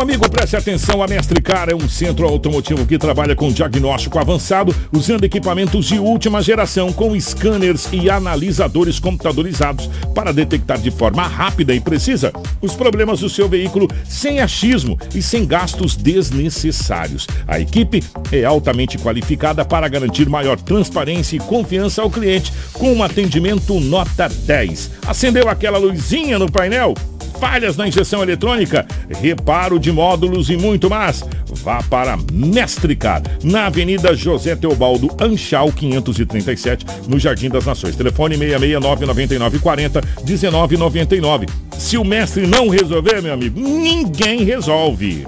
Amigo, preste atenção, a Mestre Car é um centro automotivo que trabalha com diagnóstico avançado, usando equipamentos de última geração com scanners e analisadores computadorizados para detectar de forma rápida e precisa os problemas do seu veículo sem achismo e sem gastos desnecessários. A equipe é altamente qualificada para garantir maior transparência e confiança ao cliente com um atendimento nota 10. Acendeu aquela luzinha no painel? Falhas na injeção eletrônica, reparo de módulos e muito mais. Vá para Mestricar, na Avenida José Teobaldo Anchal 537, no Jardim das Nações. Telefone 669 9940 1999. Se o mestre não resolver, meu amigo, ninguém resolve.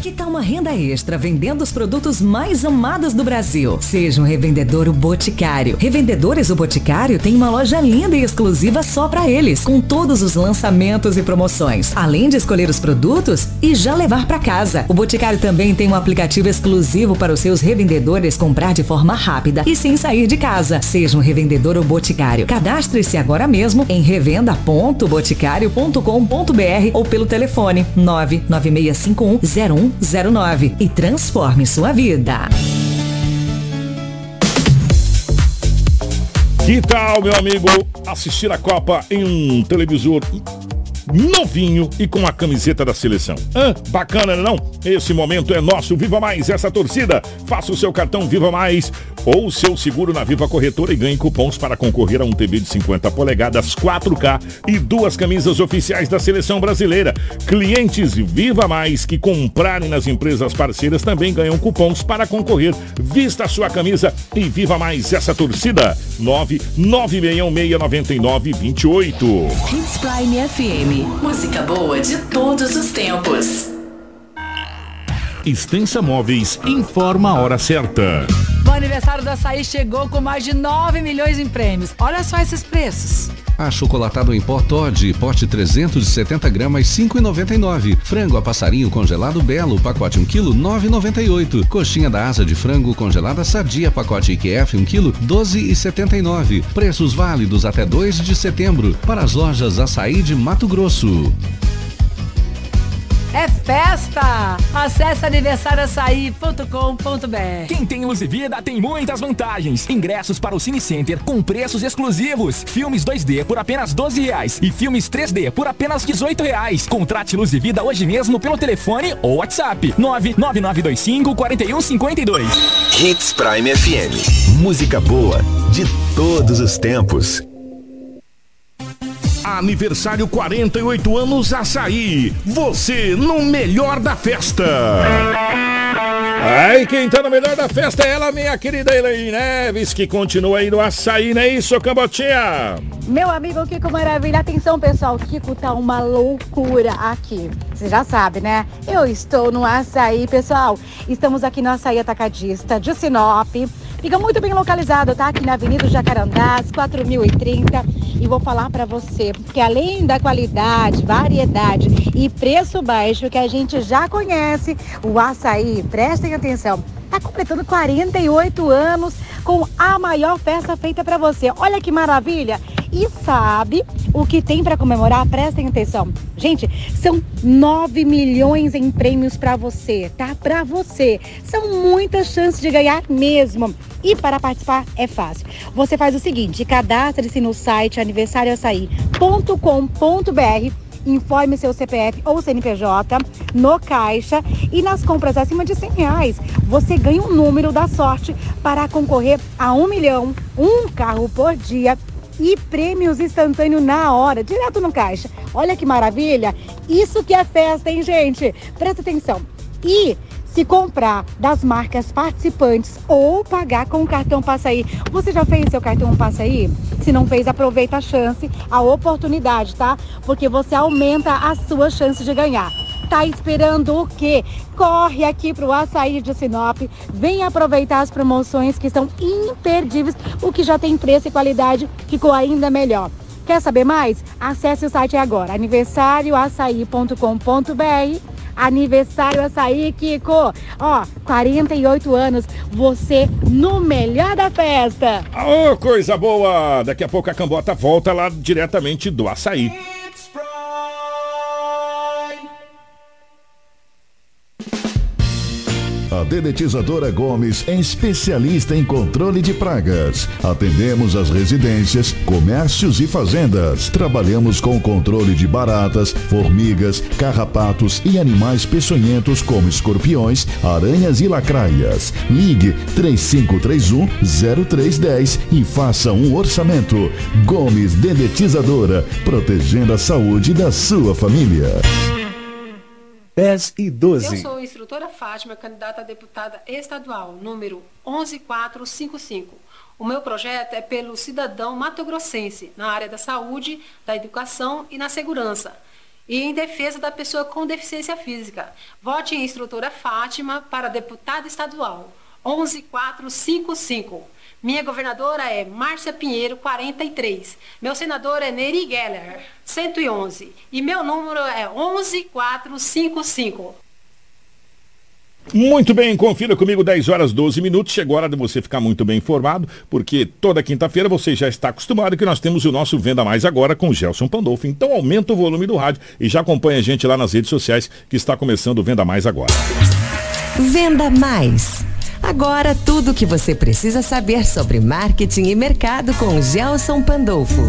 Que tal uma renda extra vendendo os produtos mais amados do Brasil? Seja um revendedor o Boticário. Revendedores o Boticário tem uma loja linda e exclusiva só para eles, com todos os lançamentos e promoções. Além de escolher os produtos e já levar para casa. O Boticário também tem um aplicativo exclusivo para os seus revendedores comprar de forma rápida e sem sair de casa. Seja um revendedor o Boticário. Cadastre-se agora mesmo em revenda.boticário.com.br ou pelo telefone 9965101 0109 e transforme sua vida. Que tal, meu amigo, assistir a Copa em um televisor novinho e com a camiseta da seleção. Hã? Bacana, não? Esse momento é nosso. Viva Mais essa torcida. Faça o seu cartão Viva Mais ou o seu seguro na Viva Corretora e ganhe cupons para concorrer a um TV de 50 polegadas 4K e duas camisas oficiais da seleção brasileira. Clientes Viva Mais que comprarem nas empresas parceiras também ganham cupons para concorrer. Vista a sua camisa e viva mais essa torcida. 996169928. Hits Prime FM. Música boa de todos os tempos. Extensa Móveis informa a hora certa. O aniversário do açaí chegou com mais de 9 milhões em prêmios. Olha só esses preços. Achocolatado em pó Todd, pote 370 gramas, 5,99. Frango a passarinho congelado Belo, pacote 1 kg, 9,98. Coxinha da asa de frango congelada Sadia, pacote IQF 1 kg, 12,79. Preços válidos até 2 de setembro para as lojas Açaí de Mato Grosso. É festa! Acesse aniversarioaçaí.com.br Quem tem Luz e Vida tem muitas vantagens. Ingressos para o Cine Center com preços exclusivos. Filmes 2D por apenas 12 reais e filmes 3D por apenas 18 reais. Contrate Luz e Vida hoje mesmo pelo telefone ou WhatsApp 99925 4152. Hits Prime FM. Música boa de todos os tempos. Aniversário 48 anos Açaí. Você no melhor da festa. Ai, quem tá no melhor da festa é ela, minha querida Elaine Neves, que continua aí no açaí, não é isso, Cambotinha? Meu amigo Kiko Maravilha, atenção pessoal, Kiko tá uma loucura aqui. Você já sabe, né? Eu estou no açaí, pessoal. Estamos aqui no açaí atacadista de Sinop. Fica muito bem localizado, tá? Aqui na Avenida Jacarandás, 4030. E vou falar para você que além da qualidade, variedade e preço baixo que a gente já conhece, o açaí, prestem atenção, está completando 48 anos com a maior festa feita para você. Olha que maravilha! E sabe o que tem para comemorar? Prestem atenção. Gente, são 9 milhões em prêmios para você, tá? Para você. São muitas chances de ganhar mesmo. E para participar é fácil. Você faz o seguinte: cadastre-se no site aniversarioaçaí.com.br informe seu CPF ou CNPJ no caixa e nas compras acima de 100 reais você ganha um número da sorte para concorrer a um milhão, um carro por dia e prêmios instantâneos na hora, direto no caixa. Olha que maravilha! Isso que é festa, hein, gente? Presta atenção. E se comprar das marcas participantes ou pagar com o cartão Passaí. Você já fez seu cartão Passaí? Se não fez, aproveita a chance, a oportunidade, tá? Porque você aumenta a sua chance de ganhar. Tá esperando o quê? Corre aqui pro Açaí de Sinop, vem aproveitar as promoções que são imperdíveis, o que já tem preço e qualidade ficou ainda melhor. Quer saber mais? Acesse o site agora, aniversarioaçaí.com.br. Aniversário Açaí, Kiko. Ó, 48 anos, você no melhor da festa. Ô, coisa boa! Daqui a pouco a Cambota volta lá diretamente do Açaí. Dedetizadora Gomes é especialista em controle de pragas. Atendemos as residências, comércios e fazendas. Trabalhamos com controle de baratas, formigas, carrapatos e animais peçonhentos como escorpiões, aranhas e lacraias. Ligue 3531 0310 e faça um orçamento. Gomes Dedetizadora, protegendo a saúde da sua família. 10 e 12. Eu sou instrutora Fátima, candidata a deputada estadual, número 11455. O meu projeto é pelo cidadão matogrossense, na área da saúde, da educação e na segurança. E em defesa da pessoa com deficiência física. Vote em instrutora Fátima para deputada estadual, 11455. Minha governadora é Márcia Pinheiro, 43. Meu senador é Neri Geller, 111. E meu número é 11455. Muito bem, confira comigo 10 horas 12 minutos. Chegou a hora de você ficar muito bem informado, porque toda quinta-feira você já está acostumado que nós temos o nosso Venda Mais Agora com o Gelson Pandolfo. Então aumenta o volume do rádio e já acompanha a gente lá nas redes sociais que está começando o Venda Mais Agora. Venda Mais. Agora tudo o que você precisa saber sobre marketing e mercado com Gelson Pandolfo.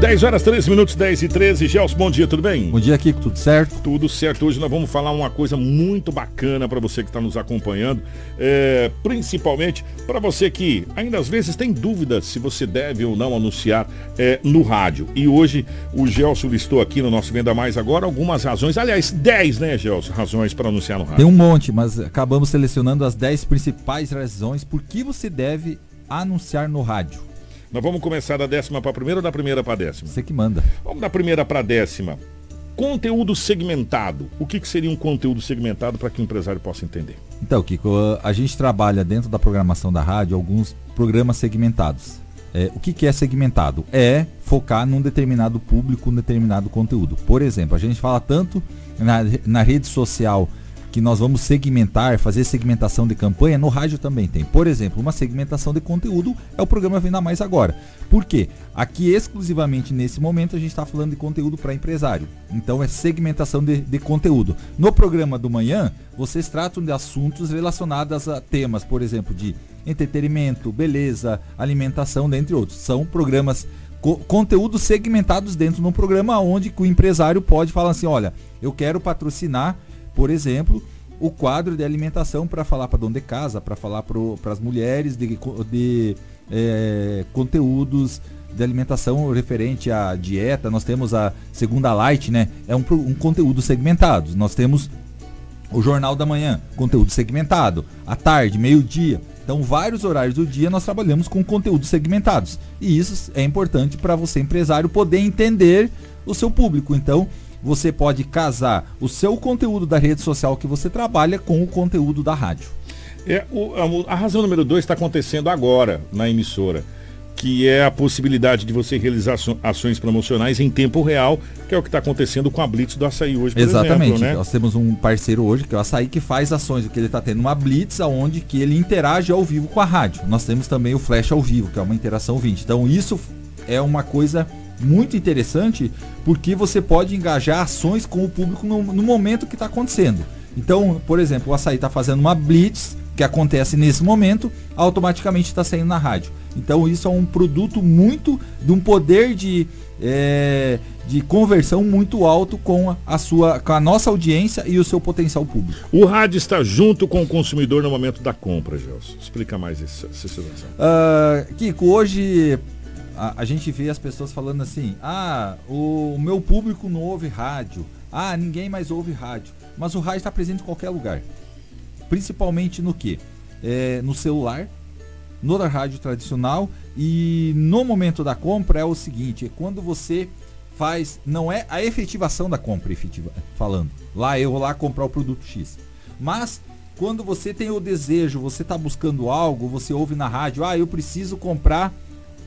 10 horas 13 minutos, 10 e 13. Gelson, bom dia, tudo bem? Bom dia, Kiko, tudo certo? Tudo certo. Hoje nós vamos falar uma coisa muito bacana para você que está nos acompanhando, é, principalmente para você que ainda às vezes tem dúvidas se você deve ou não anunciar é, no rádio. E hoje o Gelson listou aqui no nosso Venda Mais agora algumas razões, aliás, 10, né, Gelson, razões para anunciar no rádio. Tem um monte, mas acabamos selecionando as 10 principais razões por que você deve anunciar no rádio. Nós vamos começar da décima para a primeira ou da primeira para a décima? Você que manda. Vamos da primeira para a décima. Conteúdo segmentado. O que, que seria um conteúdo segmentado para que o empresário possa entender? Então, Kiko, a gente trabalha dentro da programação da rádio alguns programas segmentados. É, o que, que é segmentado? É focar num determinado público, num determinado conteúdo. Por exemplo, a gente fala tanto na, na rede social que nós vamos segmentar, fazer segmentação de campanha, no rádio também tem. Por exemplo, uma segmentação de conteúdo é o programa Venda Mais Agora. Por quê? Aqui exclusivamente nesse momento a gente está falando de conteúdo para empresário. Então é segmentação de, de, conteúdo. No programa do manhã, vocês tratam de assuntos relacionados a temas, por exemplo, de entretenimento, beleza, alimentação, dentre outros. São programas co conteúdos segmentados dentro de um programa onde o empresário pode falar assim, olha, eu quero patrocinar por exemplo, o quadro de alimentação para falar para dona de casa, para falar para as mulheres de, de é, conteúdos de alimentação referente à dieta. Nós temos a segunda light, né? É um, um conteúdo segmentado. Nós temos o jornal da manhã, conteúdo segmentado. À tarde, meio-dia. Então, vários horários do dia nós trabalhamos com conteúdos segmentados. E isso é importante para você, empresário, poder entender o seu público. Então, você pode casar o seu conteúdo da rede social que você trabalha com o conteúdo da rádio. É, o, a, a razão número dois está acontecendo agora na emissora, que é a possibilidade de você realizar ações promocionais em tempo real, que é o que está acontecendo com a Blitz do Açaí hoje, por Exatamente. Exemplo, né? Nós temos um parceiro hoje, que é o Açaí, que faz ações, que ele está tendo uma Blitz, onde que ele interage ao vivo com a rádio. Nós temos também o Flash ao vivo, que é uma interação 20. Então isso é uma coisa muito interessante porque você pode engajar ações com o público no, no momento que está acontecendo. Então, por exemplo, o açaí está fazendo uma blitz que acontece nesse momento, automaticamente está saindo na rádio. Então isso é um produto muito de um poder de, é, de conversão muito alto com a sua com a nossa audiência e o seu potencial público. O rádio está junto com o consumidor no momento da compra, Gelson. Explica mais essa, situação. Uh, Kiko, hoje a, a, gente vê as pessoas falando assim: ah, o, o, meu público não ouve rádio, ah, ninguém mais ouve rádio. Mas o rádio está presente em qualquer lugar. Principalmente no que? É, no celular, no rádio tradicional e no momento da compra é o seguinte: é quando você faz, não é a efetivação da compra efetiva, falando. Lá eu vou lá comprar o produto X. Mas quando você tem o desejo, você está buscando algo, você ouve na rádio, ah, eu preciso comprar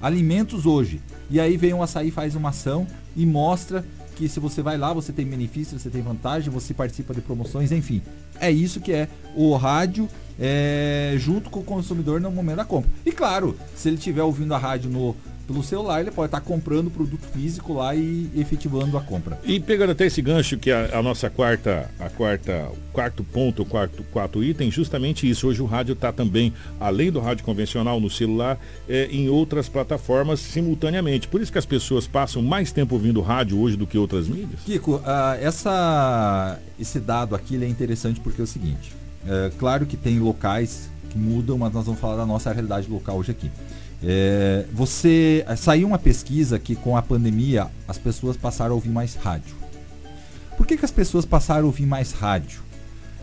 alimentos hoje. E aí vem um açaí, faz uma ação e mostra que se você vai lá, você tem benefícios, você tem vantagem, você participa de promoções, enfim. É isso que é o rádio é, junto com o consumidor no momento da compra. E claro, se ele estiver ouvindo a rádio no pelo celular, ele pode estar comprando o produto físico lá e efetivando a compra. E pegando até esse gancho que a, a nossa quarta, a quarta, quarto ponto, quarto, quarto item, justamente isso. Hoje o rádio está também, além do rádio convencional no celular, é, em outras plataformas simultaneamente. Por isso que as pessoas passam mais tempo ouvindo rádio hoje do que outras mídias. Kiko, uh, essa, esse dado aqui é interessante porque é o seguinte. É, claro que tem locais que mudam, mas nós vamos falar da nossa realidade local hoje aqui. É, você saiu uma pesquisa que com a pandemia as pessoas passaram a ouvir mais rádio. Por que, que as pessoas passaram a ouvir mais rádio?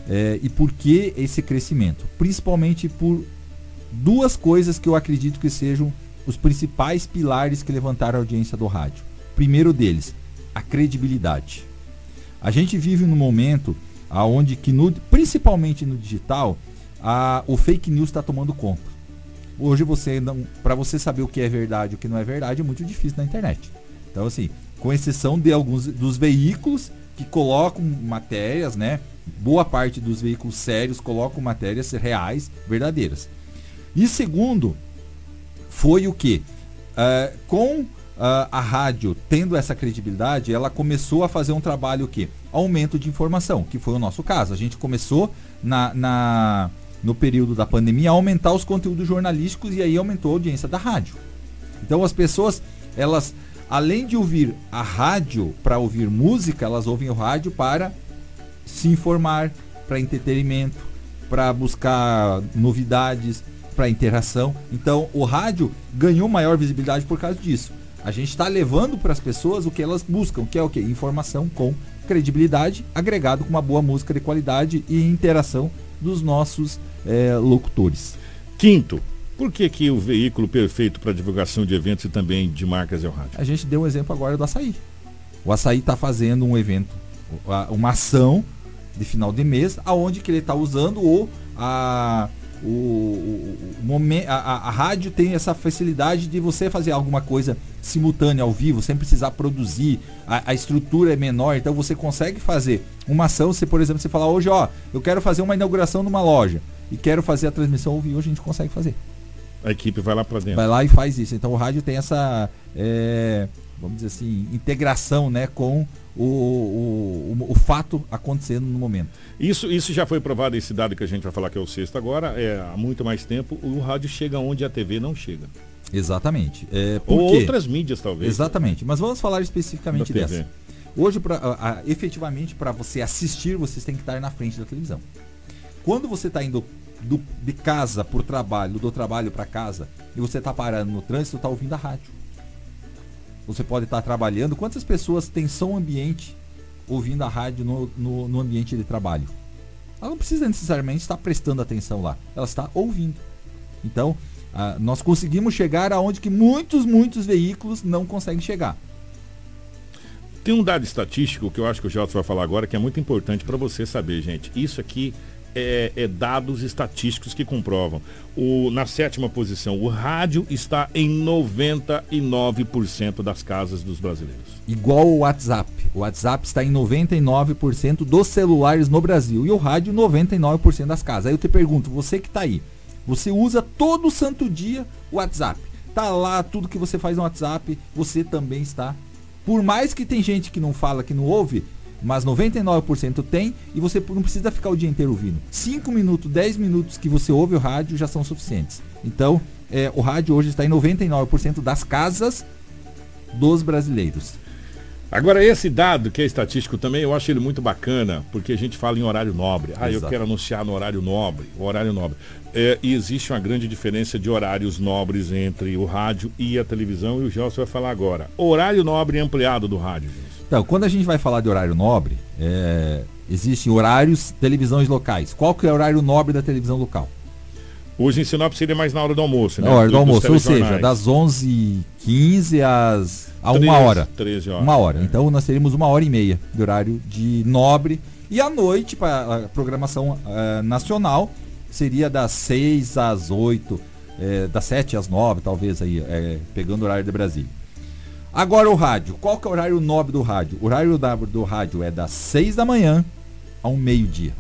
É, e por que esse crescimento? Principalmente por duas coisas que eu acredito que sejam os principais pilares que levantaram a audiência do rádio. Primeiro deles, a credibilidade. A gente vive num momento aonde que no, principalmente no digital, a, o fake news está tomando conta. Hoje você não, para você saber o que é verdade e o que não é verdade é muito difícil na internet. Então assim, com exceção de alguns dos veículos que colocam matérias, né? Boa parte dos veículos sérios colocam matérias reais, verdadeiras. E segundo, foi o que? Uh, com uh, a rádio tendo essa credibilidade, ela começou a fazer um trabalho que aumento de informação, que foi o nosso caso. A gente começou na, na no período da pandemia, aumentar os conteúdos jornalísticos e aí aumentou a audiência da rádio. Então as pessoas, elas, além de ouvir a rádio para ouvir música, elas ouvem o rádio para se informar, para entretenimento, para buscar novidades, para interação. Então o rádio ganhou maior visibilidade por causa disso. A gente está levando para as pessoas o que elas buscam, que é o que? Informação com credibilidade, agregado com uma boa música de qualidade e interação dos nossos é, locutores. Quinto, por que, que o veículo perfeito para divulgação de eventos e também de marcas é o rádio? A gente deu um exemplo agora do açaí. O açaí está fazendo um evento, uma ação de final de mês, aonde que ele está usando o, a, o, momento, a, a, rádio tem essa facilidade de você fazer alguma coisa simultânea ao vivo, sem precisar produzir, a, a, estrutura é menor, então você consegue fazer uma ação, se por exemplo você falar hoje, ó, eu quero fazer uma inauguração numa loja e quero fazer a transmissão ao vivo, a gente consegue fazer. A equipe vai lá para dentro. Vai lá e faz isso. Então o rádio tem essa, é, vamos dizer assim, integração né, com o, o, o, o, fato acontecendo no momento. Isso, isso já foi provado, esse dado que a gente vai falar que é o sexto agora, é, há muito mais tempo, o rádio chega onde a TV não chega. Exatamente. É, Ou outras mídias, talvez. Exatamente. Mas vamos falar especificamente dessa. Hoje, pra, a, a, efetivamente, para você assistir, você tem que estar na frente da televisão. Quando você está indo do, de casa por trabalho, do trabalho para casa, e você está parando no trânsito, está ouvindo a rádio. Você pode estar trabalhando. Quantas pessoas têm som ambiente ouvindo a rádio no, no, no ambiente de trabalho? Ela não precisa necessariamente estar prestando atenção lá. Ela está ouvindo. Então, ah, nós conseguimos chegar aonde que muitos, muitos veículos não conseguem chegar. Tem um dado estatístico que eu acho que o Gelson vai falar agora que é muito importante para você saber, gente. Isso aqui é, é, dados estatísticos que comprovam. O, na sétima posição, o rádio está em 99% das casas dos brasileiros. Igual o WhatsApp. O WhatsApp está em 99% dos celulares no Brasil e o rádio 99% das casas. Aí eu te pergunto, você que está aí, você usa todo santo dia o WhatsApp. Tá lá tudo que você faz no WhatsApp, você também está. Por mais que tem gente que não fala, que não ouve, mas 99% tem e você não precisa ficar o dia inteiro ouvindo. 5 minutos, 10 minutos que você ouve o rádio já são suficientes. Então, é, o rádio hoje está em 99% das casas dos brasileiros. Agora, esse dado que é estatístico também, eu acho ele muito bacana, porque a gente fala em horário nobre. Ah, Exato. eu quero anunciar no horário nobre, o horário nobre. É, e existe uma grande diferença de horários nobres entre o rádio e a televisão, e o Gelson vai falar agora. Horário nobre ampliado do rádio, gente. Então, quando a gente vai falar de horário nobre, é, existem horários televisões locais. Qual que é o horário nobre da televisão local? Hoje em Sinop seria mais na hora do almoço, né? Na hora do, dos almoço, ou seja, das 11h15 às, a uma 13, hora. 13 horas. Uma hora. É. Então nós teríamos uma hora e meia de horário de nobre. E à noite, para a programação eh, nacional, seria das 6 às 8, eh, das 7 às 9, talvez aí, eh, pegando o horário de Brasília. Agora o rádio. Qual que é o horário nobre do rádio? O horário da- do rádio é das 6 da manhã ao meio-dia.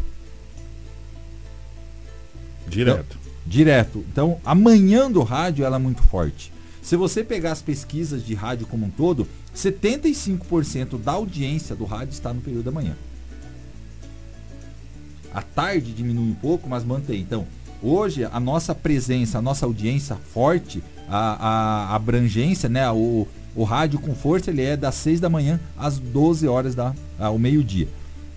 Direto. Direto. Então, a manhã do rádio ela é muito forte. Se você pegar as pesquisas de rádio como um todo, 75% da audiência do rádio está no período da manhã. A tarde diminui um pouco, mas mantém. Então, hoje a nossa presença, a nossa audiência forte, a, a abrangência, né, o, o rádio com força, ele é das 6 da manhã às 12 horas da, ao meio-dia.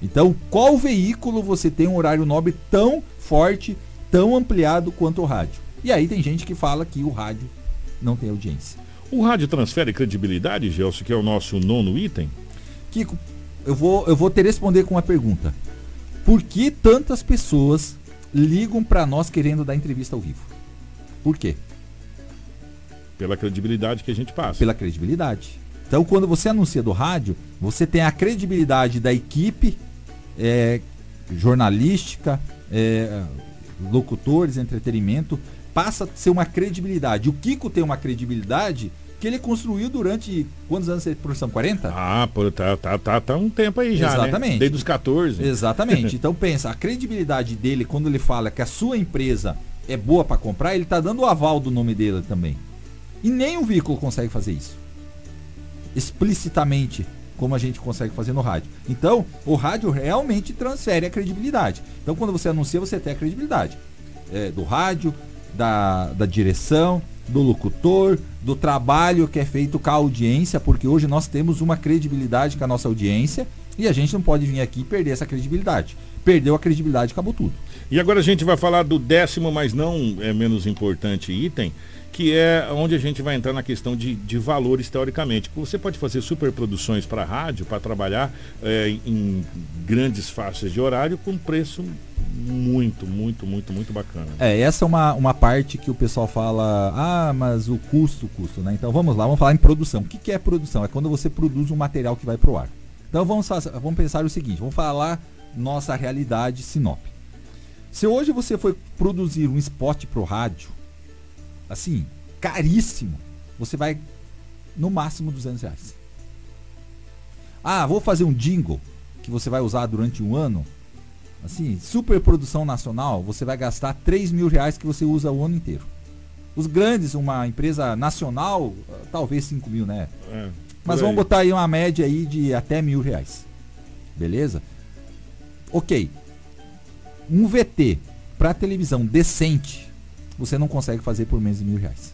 Então, qual veículo você tem um horário nobre tão forte, tão ampliado quanto o rádio? E aí tem gente que fala que o rádio não tem audiência. O rádio transfere credibilidade, Gelson, que é o nosso nono item? Kiko, eu vou, eu vou te responder com uma pergunta. Por que tantas pessoas ligam para nós querendo dar entrevista ao vivo? Por quê? Pela credibilidade que a gente passa. Pela credibilidade. Então, quando você anuncia do rádio, você tem a credibilidade da equipe é, jornalística, é, locutores, entretenimento, passa a ser uma credibilidade. O Kiko tem uma credibilidade que ele construiu durante quantos anos de profissão? 40? Ah, pô, tá, tá, tá, tá um tempo aí já, Exatamente. né? Desde os 14. Exatamente. Então pensa, a credibilidade dele quando ele fala que a sua empresa é boa para comprar, ele tá dando o aval do nome dele também. E nem um veículo consegue fazer isso. Explicitamente, como a gente consegue fazer no rádio. Então, o rádio realmente transfere a credibilidade. Então, quando você anuncia, você tem a credibilidade é, do rádio, da, da direção, do locutor, do trabalho que é feito com a audiência, porque hoje nós temos uma credibilidade com a nossa audiência e a gente não pode vir aqui e perder essa credibilidade. Perdeu a credibilidade, acabou tudo. E agora a gente vai falar do décimo, mas não é menos importante item, que é onde a gente vai entrar na questão de, de valores teoricamente. Você pode fazer superproduções para rádio, para trabalhar é, em grandes faixas de horário com preço muito, muito, muito, muito bacana. É, essa é uma, uma parte que o pessoal fala, ah, mas o custo, o custo, né? Então vamos lá, vamos falar em produção. O que, que é produção? É quando você produz um material que vai pro ar. Então vamos, vamos pensar o seguinte, vamos falar nossa realidade Sinop. Se hoje você for produzir um spot pro rádio, assim, caríssimo, você vai no máximo 200 reais. Ah, vou fazer um jingle que você vai usar durante um ano. Assim, super produção nacional, você vai gastar 3 mil reais que você usa o ano inteiro. Os grandes, uma empresa nacional, ah, talvez 5 mil, né? É, Mas vamos botar aí uma média aí de até mil reais. Beleza? Ok. Um VT para televisão decente, você não consegue fazer por menos de mil reais.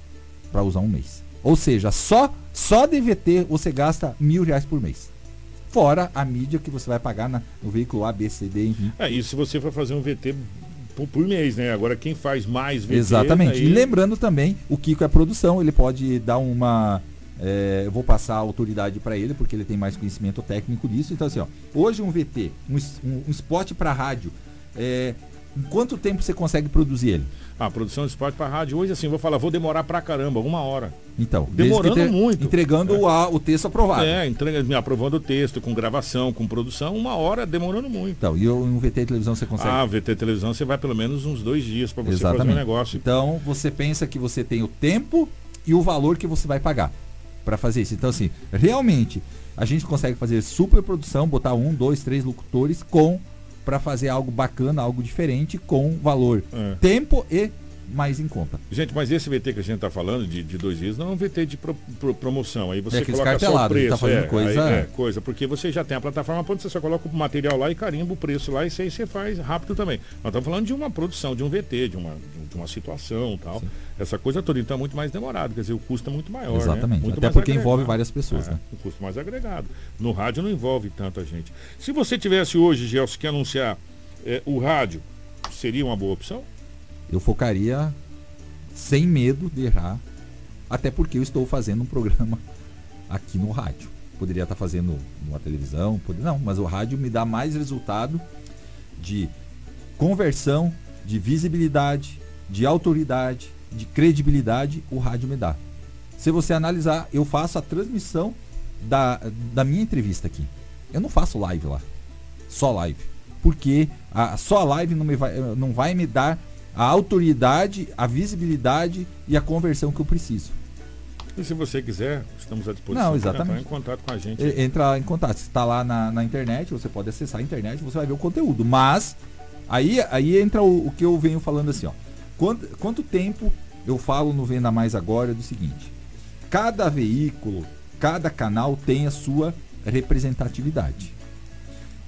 Para usar um mês. Ou seja, só, só DVT você gasta mil reais por mês. Fora a mídia que você vai pagar na- no veículo A, B, C, D, enfim. É, e se você for fazer um VT por, por mês, né? Agora quem faz mais VT. Exatamente. aí- E lembrando também, o Kiko é produção, ele pode dar uma. é, eu vou passar a autoridade para ele, porque ele tem mais conhecimento técnico disso. Então, assim, ó, hoje um VT, um, um, um spot para rádio, é, em quanto tempo você consegue produzir ele? Ah, produção de esporte para rádio. Hoje, assim, vou falar, vou demorar pra caramba, uma hora. Então, Demorando muito. Entregando É. o, a- o texto aprovado. É, entrega, me aprovando o texto, com gravação, com produção, uma hora demorando muito. Então, e um VT televisão você consegue? Ah, VT televisão, você vai pelo menos uns dois dias para você Exatamente. fazer um negócio. Então você pensa que você tem o tempo e o valor que você vai pagar para fazer isso. Então assim, realmente a gente consegue fazer super produção, botar um, dois, três locutores com para fazer algo bacana, algo diferente com valor, É. tempo e mais em conta. Gente, mas esse VT que a gente tá falando de, de dois dias não é um VT de pro- pro- promoção. Aí você É coloca só o ele preço. tá fazendo é, coisa- aí é, coisa, porque você já tem a plataforma pronta, você só coloca o material lá e carimba o preço lá e isso aí você faz rápido também. Nós estamos falando de uma produção, de um VT, de uma, de uma situação tal. Essa coisa toda, então é muito mais demorado, quer dizer, o custo é muito maior. Exatamente. Né? Muito Até porque agregado. envolve várias pessoas, É, né? Um custo mais agregado. No rádio não envolve tanta gente. Se você tivesse hoje, Gelson, que anunciar é, o rádio, seria uma boa opção? Eu focaria sem medo de errar, até porque eu estou fazendo um programa aqui no rádio. Poderia estar fazendo numa televisão, pode- não, mas o rádio me dá mais resultado de conversão, de visibilidade, de autoridade, de credibilidade o rádio me dá. Se você analisar, eu faço a transmissão da, da minha entrevista aqui. Eu não faço live lá. Só live. Porque a, só a live não, me vai, não vai me dar a autoridade, a visibilidade e a conversão que eu preciso. E se você quiser, estamos à disposição Não, exatamente. entrar em contato com a gente. E- Entra em contato. Se está lá na, na internet, você pode acessar a internet, você vai ver o conteúdo. Mas aí, aí entra o, o que eu venho falando assim, ó. Quanto, quanto tempo eu falo no Venda Mais agora é do seguinte. Cada veículo, cada canal tem a sua representatividade.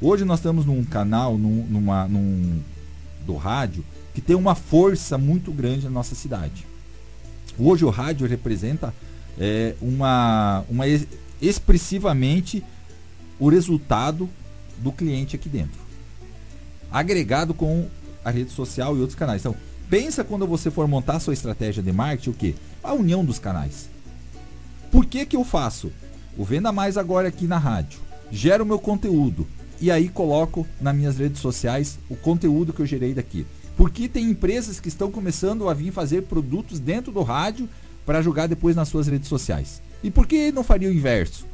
Hoje nós estamos num canal, num, numa, num, do rádio, que tem uma força muito grande na nossa cidade. Hoje o rádio representa é, uma, uma ex- expressivamente o resultado do cliente aqui dentro. Agregado com a rede social e outros canais. Então, pensa quando você for montar a sua estratégia de marketing, o quê? A união dos canais. Por que que eu faço? O Venda Mais agora aqui na rádio. Gero meu conteúdo. E aí coloco nas minhas redes sociais o conteúdo que eu gerei daqui. Porque tem empresas que estão começando a vir fazer produtos dentro do rádio para jogar depois nas suas redes sociais. E por que não faria o inverso?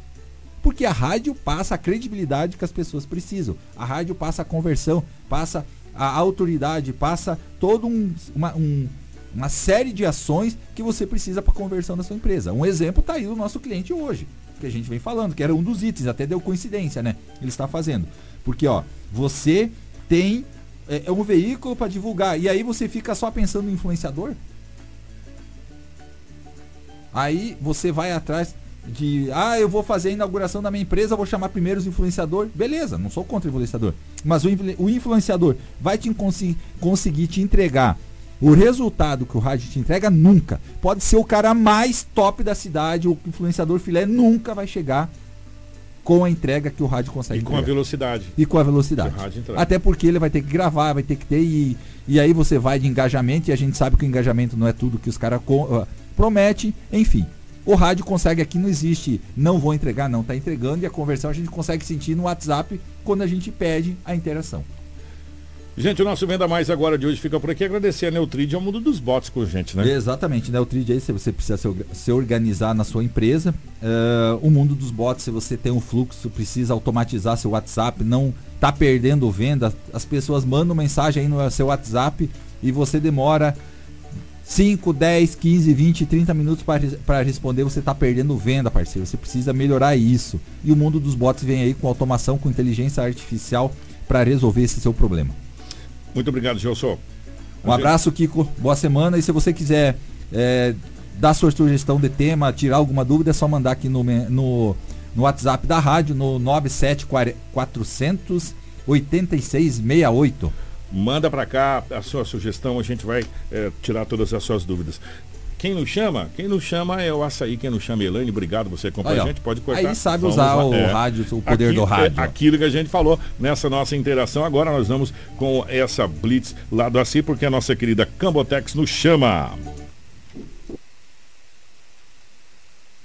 Porque a rádio passa a credibilidade que as pessoas precisam. A rádio passa a conversão, passa a autoridade, passa todo um, uma, um- uma série de ações que você precisa para a conversão da sua empresa. Um exemplo está aí o nosso cliente hoje, que a gente vem falando, que era um dos itens, até deu coincidência, né? Ele está fazendo. Porque, ó, você tem é, é um veículo para divulgar e aí você fica só pensando no influenciador? Aí você vai atrás de, ah, eu vou fazer a inauguração da minha empresa, vou chamar primeiro os influenciadores. Beleza, não sou contra o influenciador. Mas o, influ- o influenciador vai te consi- conseguir te entregar o resultado que o rádio te entrega nunca. Pode ser o cara mais top da cidade, o influenciador filé nunca vai chegar com a entrega que o rádio consegue E com a entregar. velocidade. E com a velocidade. Até porque ele vai ter que gravar, vai ter que ter. E, e aí você vai de engajamento, e a gente sabe que o engajamento não é tudo que os caras prometem. Enfim, o rádio consegue aqui, não existe, não vou entregar, não, tá entregando, e a conversão a gente consegue sentir no WhatsApp quando a gente pede a interação. Gente, o nosso Venda Mais agora de hoje fica por aqui. Agradecer a Neutrid ao mundo dos bots com gente, né? Exatamente, né? O Trid aí, se você precisa se, orga- se organizar na sua empresa. eh, o mundo dos bots, se você tem um fluxo, precisa automatizar seu WhatsApp, não tá perdendo venda. As pessoas mandam mensagem aí no seu WhatsApp e você demora 5, 10, 15, 20, 30 minutos para responder, você tá perdendo venda, parceiro. Você precisa melhorar isso. E o mundo dos bots vem aí com automação, com inteligência artificial para resolver esse seu problema. Muito obrigado, Gelson. Um abraço, Kiko. Boa semana. E se você quiser é, dar sua sugestão de tema, tirar alguma dúvida, é só mandar aqui no, no, no WhatsApp da rádio, no 97400 8668. Manda pra cá a sua sugestão, a gente vai eh, tirar todas as suas dúvidas. Quem nos chama? Quem nos chama é o Açaí, quem nos chama é Elaine. Obrigado você acompanha a gente. Pode cortar. Aí sabe Vamos usar lá. o rádio, o poder do rádio. é aquilo que a gente falou nessa nossa interação. Agora nós vamos com essa blitz lá do Açaí, porque a nossa querida Cambotex nos chama.